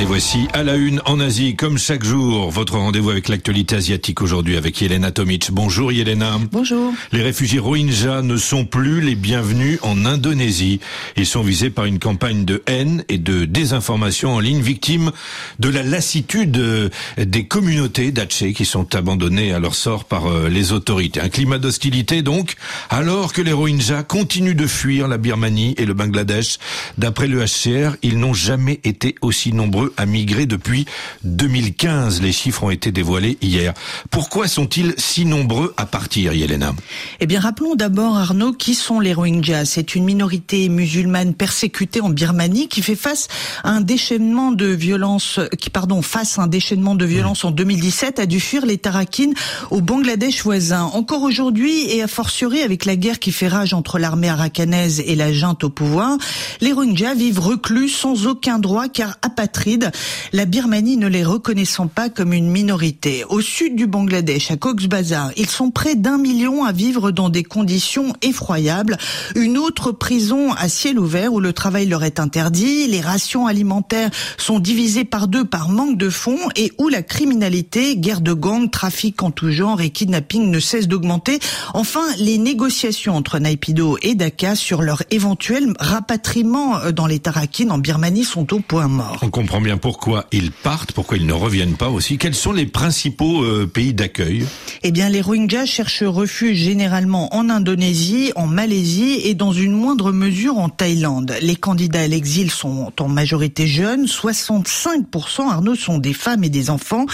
Et voici à la une en Asie, comme chaque jour, votre rendez-vous avec l'actualité asiatique aujourd'hui avec Yelena Tomic. Bonjour Yelena. Bonjour. Les réfugiés Rohingyas ne sont plus les bienvenus en Indonésie. Ils sont visés par une campagne de haine et de désinformation en ligne, victimes de la lassitude euh, des communautés d'Aceh qui sont abandonnées à leur sort par euh, les autorités. Un climat d'hostilité donc, alors que les Rohingyas continuent de fuir la Birmanie et le Bangladesh. D'après le HCR, ils n'ont jamais été aussi nombreux à migrer depuis 2015. Les chiffres ont été dévoilés hier. Pourquoi sont-ils si nombreux à partir, Yelena? Eh bien, rappelons d'abord, Arnaud, qui sont les Rohingyas. C'est une minorité musulmane persécutée en Birmanie qui fait face à un déchaînement de violence, qui, pardon, face à un déchaînement de violence en 2017, a dû fuir les Tarakines au Bangladesh voisin. Encore aujourd'hui, et a fortiori avec la guerre qui fait rage entre l'armée arakanaise et la junte au pouvoir, les Rohingyas vivent reclus sans aucun droit car apatrides la Birmanie ne les reconnaissant pas comme une minorité. Au sud du Bangladesh, à Cox's Bazar, ils sont près d'un million à vivre dans des conditions effroyables. Une autre prison à ciel ouvert où le travail leur est interdit, les rations alimentaires sont divisées par deux par manque de fonds et où la criminalité, guerre de gangs, trafic en tout genre et kidnapping ne cessent d'augmenter. Enfin, les négociations entre Naypyidaw et Dhaka sur leur éventuel rapatriement euh, dans les Tarakines en Birmanie sont au point mort. Pourquoi ils partent, pourquoi ils ne reviennent pas aussi. Quels sont les principaux euh, pays d'accueil? Eh bien, les Rohingyas cherchent refuge généralement en Indonésie, en Malaisie et dans une moindre mesure en Thaïlande. Les candidats à l'exil sont en majorité jeunes, 65% Arnaud sont des femmes et des enfants.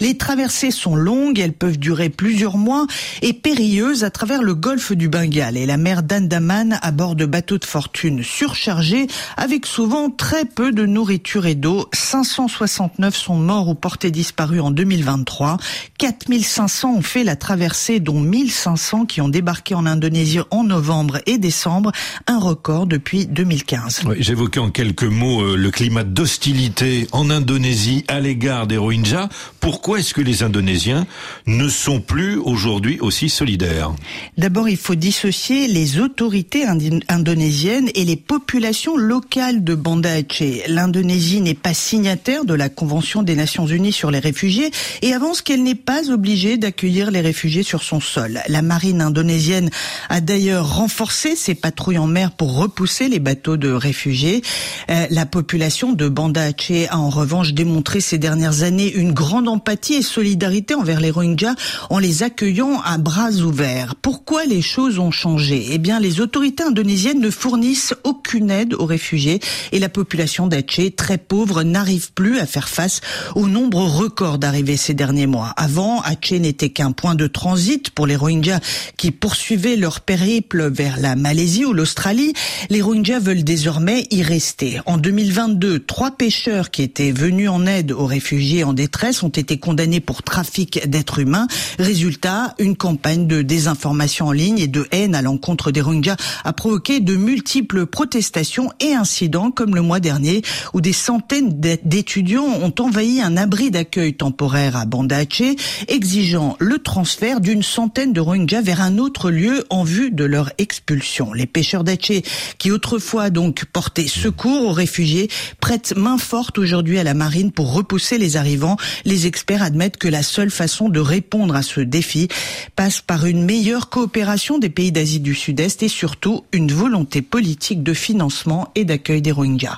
Les traversées sont longues, elles peuvent durer plusieurs mois et périlleuses à travers le golfe du Bengale et la mer d'Andaman à bord de bateaux de fortune surchargés avec souvent très peu de nourriture et d'eau. 569 sont morts ou portés disparus en 2023. 4500 ont fait la traversée, dont 1500 qui ont débarqué en Indonésie en novembre et décembre, un record depuis 2015. J'évoquais en quelques mots euh, le climat d'hostilité en Indonésie à l'égard des Rohingyas. Pourquoi est-ce que les Indonésiens ne sont plus aujourd'hui aussi solidaires? D'abord, il faut dissocier les autorités indonésiennes et les populations locales de Banda Aceh. L'Indonésie n'est pas signataire de la Convention des Nations Unies sur les réfugiés et avance qu'elle n'est pas obligée d'accueillir les réfugiés sur son sol. La marine indonésienne a d'ailleurs renforcé ses patrouilles en mer pour repousser les bateaux de réfugiés. Euh, la population de Banda Aceh a en revanche démontré ces dernières années une grande empathie et solidarité envers les Rohingyas en les accueillant à bras ouverts. Pourquoi les choses ont changé? Eh bien, les autorités indonésiennes ne fournissent aucune aide aux réfugiés et la population d'Aceh, très pauvre, n'arrive plus à faire face au nombre record d'arrivées ces derniers mois. Avant, Aceh n'était qu'un point de transit pour les Rohingyas qui poursuivaient leur périple vers la Malaisie ou l'Australie. Les Rohingyas veulent désormais y rester. En 2022, trois pêcheurs qui étaient venus en aide aux réfugiés en détresse ont été condamnés pour trafic d'êtres humains. Résultat, une campagne de désinformation en ligne et de haine à l'encontre des Rohingyas a provoqué de multiples protestations et incidents comme le mois dernier où des centaines d'étudiants ont envahi un abri d'accueil temporaire à Banda Aceh, exigeant le transfert d'une centaine de Rohingyas vers un autre lieu en vue de leur expulsion. Les pêcheurs d'Aceh, qui autrefois donc portaient secours aux réfugiés, prêtent main forte aujourd'hui à la marine pour repousser les arrivants. Les experts admettent que la seule façon de répondre à ce défi passe par une meilleure coopération des pays d'Asie du Sud-Est et surtout une volonté politique de financement et d'accueil des Rohingyas.